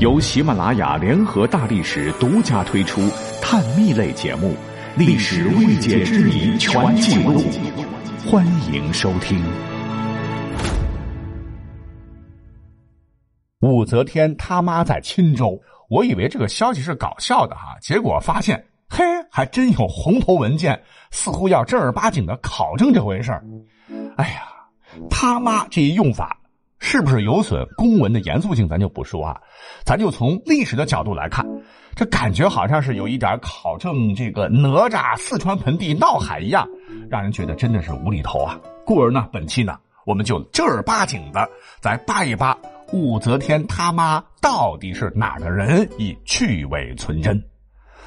由喜马拉雅联合大历史独家推出探秘类节目《历史未解之谜全记录》，欢迎收听。武则天他妈在钦州，我以为这个消息是搞笑的哈，结果发现，嘿，还真有红头文件，似乎要正儿八经的考证这回事儿。哎呀，他妈这一用法。是不是有损公文的严肃性？咱就不说啊，咱就从历史的角度来看，这感觉好像是有一点考证这个哪吒四川盆地闹海一样，让人觉得真的是无厘头啊。故而呢，本期呢，我们就正儿八经的再扒一扒武则天他妈到底是哪个人，以去伪存真。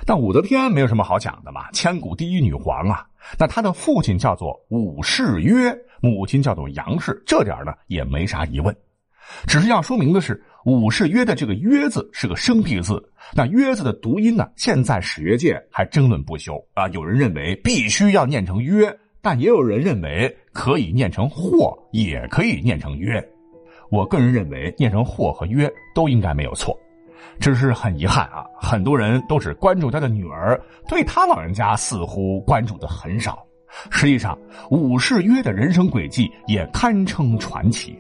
但武则天没有什么好讲的嘛，千古第一女皇啊。那她的父亲叫做武士约。母亲叫做杨氏，这点呢也没啥疑问，只是要说明的是，武士约的这个“约”字是个生僻字。那“约”字的读音呢，现在史学界还争论不休啊。有人认为必须要念成“约”，但也有人认为可以念成“或”，也可以念成“约”。我个人认为，念成“或”和“约”都应该没有错。只是很遗憾啊，很多人都只关注他的女儿，对他老人家似乎关注的很少。实际上，武士约的人生轨迹也堪称传奇。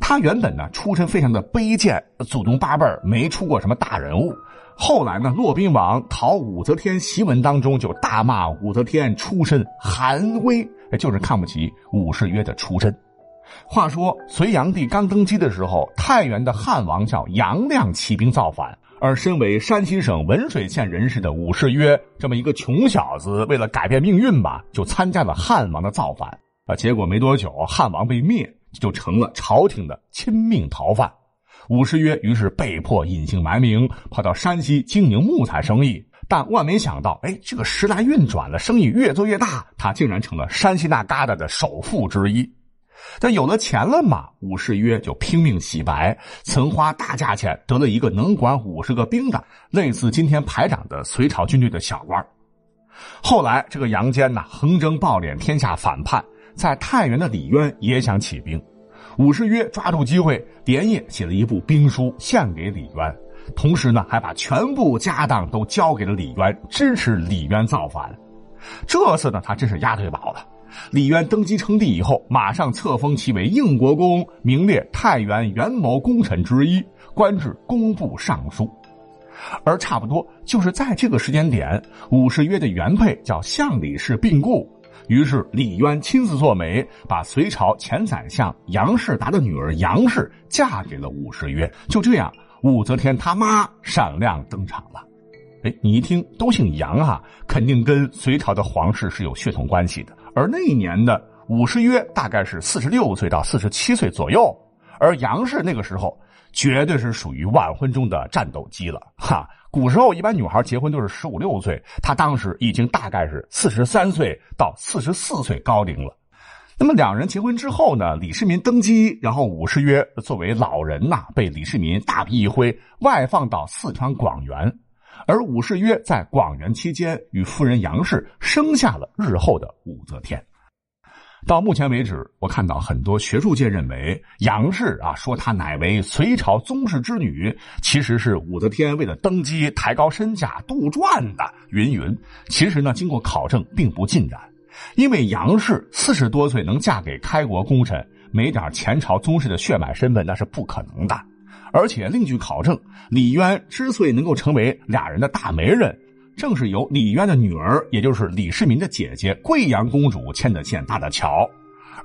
他原本呢出身非常的卑贱，祖宗八辈没出过什么大人物。后来呢，骆宾王讨武则天檄文当中就大骂武则天出身寒微，就是看不起武士约的出身。话说隋炀帝刚登基的时候，太原的汉王叫杨亮起兵造反。而身为山西省文水县人士的武士约这么一个穷小子，为了改变命运吧，就参加了汉王的造反啊。结果没多久，汉王被灭，就成了朝廷的亲命逃犯。武士约于是被迫隐姓埋名，跑到山西经营木材生意。但万没想到，哎，这个时来运转了，生意越做越大，他竟然成了山西那旮瘩的首富之一。但有了钱了嘛，武士约就拼命洗白，曾花大价钱得了一个能管五十个兵的，类似今天排长的隋朝军队的小官。后来这个杨坚呐，横征暴敛，天下反叛，在太原的李渊也想起兵，武士约抓住机会，连夜写了一部兵书献给李渊，同时呢，还把全部家当都交给了李渊，支持李渊造反。这次呢，他真是押对宝了。李渊登基称帝以后，马上册封其为应国公，名列太原元谋功臣之一，官至工部尚书。而差不多就是在这个时间点，武士约的原配叫向李氏病故，于是李渊亲自做媒，把隋朝前宰相杨士达的女儿杨氏嫁给了武士约。就这样，武则天他妈闪亮登场了。哎，你一听都姓杨啊，肯定跟隋朝的皇室是有血统关系的。而那一年的武士约大概是四十六岁到四十七岁左右，而杨氏那个时候绝对是属于晚婚中的战斗机了哈。古时候一般女孩结婚都是十五六岁，她当时已经大概是四十三岁到四十四岁高龄了。那么两人结婚之后呢，李世民登基，然后武士约作为老人呐，被李世民大笔一挥，外放到四川广元。而武士约在广元期间，与夫人杨氏生下了日后的武则天。到目前为止，我看到很多学术界认为杨氏啊，说她乃为隋朝宗室之女，其实是武则天为了登基抬高身价杜撰的。云云，其实呢，经过考证并不尽然，因为杨氏四十多岁能嫁给开国功臣，没点前朝宗室的血脉身份，那是不可能的。而且另据考证，李渊之所以能够成为俩人的大媒人，正是由李渊的女儿，也就是李世民的姐姐贵阳公主牵的线搭的桥。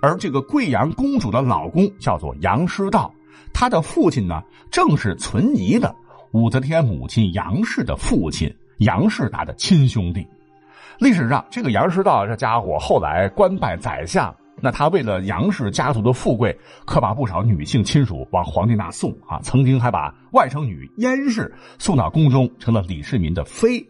而这个贵阳公主的老公叫做杨师道，他的父亲呢，正是存疑的武则天母亲杨氏的父亲杨士达的亲兄弟。历史上，这个杨师道这家伙后来官拜宰相。那他为了杨氏家族的富贵，可把不少女性亲属往皇帝那送啊！曾经还把外甥女燕氏送到宫中，成了李世民的妃。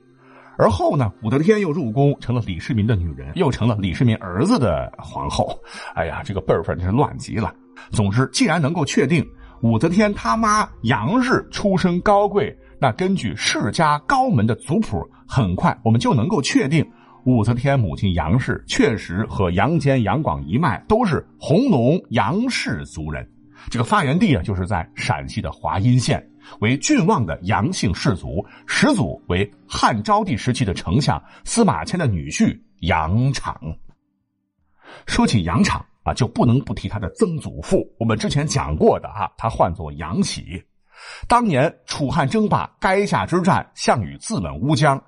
而后呢，武则天又入宫，成了李世民的女人，又成了李世民儿子的皇后。哎呀，这个辈分真是乱极了。总之，既然能够确定武则天他妈杨氏出身高贵，那根据世家高门的族谱，很快我们就能够确定。武则天母亲杨氏确实和杨坚、杨广一脉都是弘农杨氏族人，这个发源地啊，就是在陕西的华阴县，为郡望的杨姓氏族，始祖为汉昭帝时期的丞相司马迁的女婿杨敞。说起杨敞啊，就不能不提他的曾祖父，我们之前讲过的啊，他唤作杨喜。当年楚汉争霸垓下之战，项羽自刎乌江，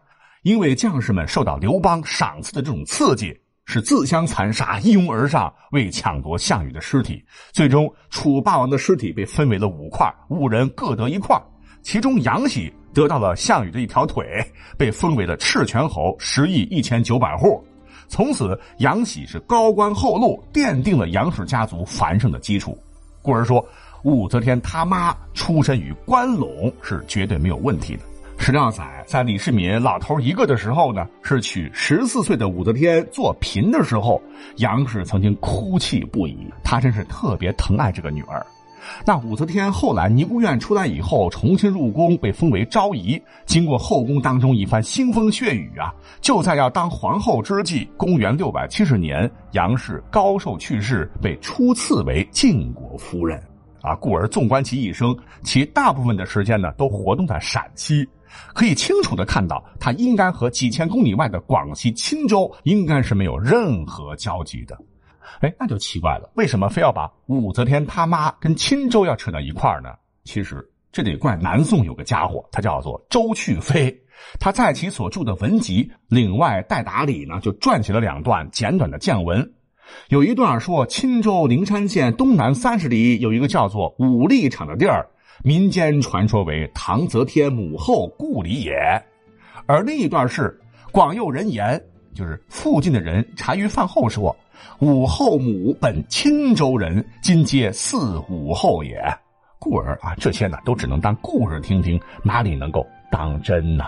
因为将士们受到刘邦赏赐的这种刺激。是自相残杀，一拥而上，为抢夺项羽的尸体。最终，楚霸王的尸体被分为了五块，五人各得一块。其中，杨喜得到了项羽的一条腿，被封为了赤泉侯，十亿一千九百户。从此，杨喜是高官厚禄，奠定了杨氏家族繁盛的基础。故而说，武则天他妈出身于关陇是绝对没有问题的。史料载，在李世民老头一个的时候呢，是娶十四岁的武则天做嫔的时候，杨氏曾经哭泣不已。他真是特别疼爱这个女儿。那武则天后来尼姑院出来以后，重新入宫，被封为昭仪。经过后宫当中一番腥风血雨啊，就在要当皇后之际，公元六百七十年，杨氏高寿去世，被初赐为晋国夫人。啊，故而纵观其一生，其大部分的时间呢，都活动在陕西。可以清楚的看到，他应该和几千公里外的广西钦州应该是没有任何交集的。哎，那就奇怪了，为什么非要把武则天他妈跟钦州要扯到一块呢？其实这得怪南宋有个家伙，他叫做周去飞，他在其所著的文集《岭外代答》里呢，就撰写了两段简短的见闻。有一段说，钦州灵山县东南三十里有一个叫做武力场的地儿。民间传说为唐则天母后故里也，而另一段是广佑人言，就是附近的人茶余饭后说，武后母本青州人，今皆似武后也。故而啊，这些呢都只能当故事听听，哪里能够当真呢？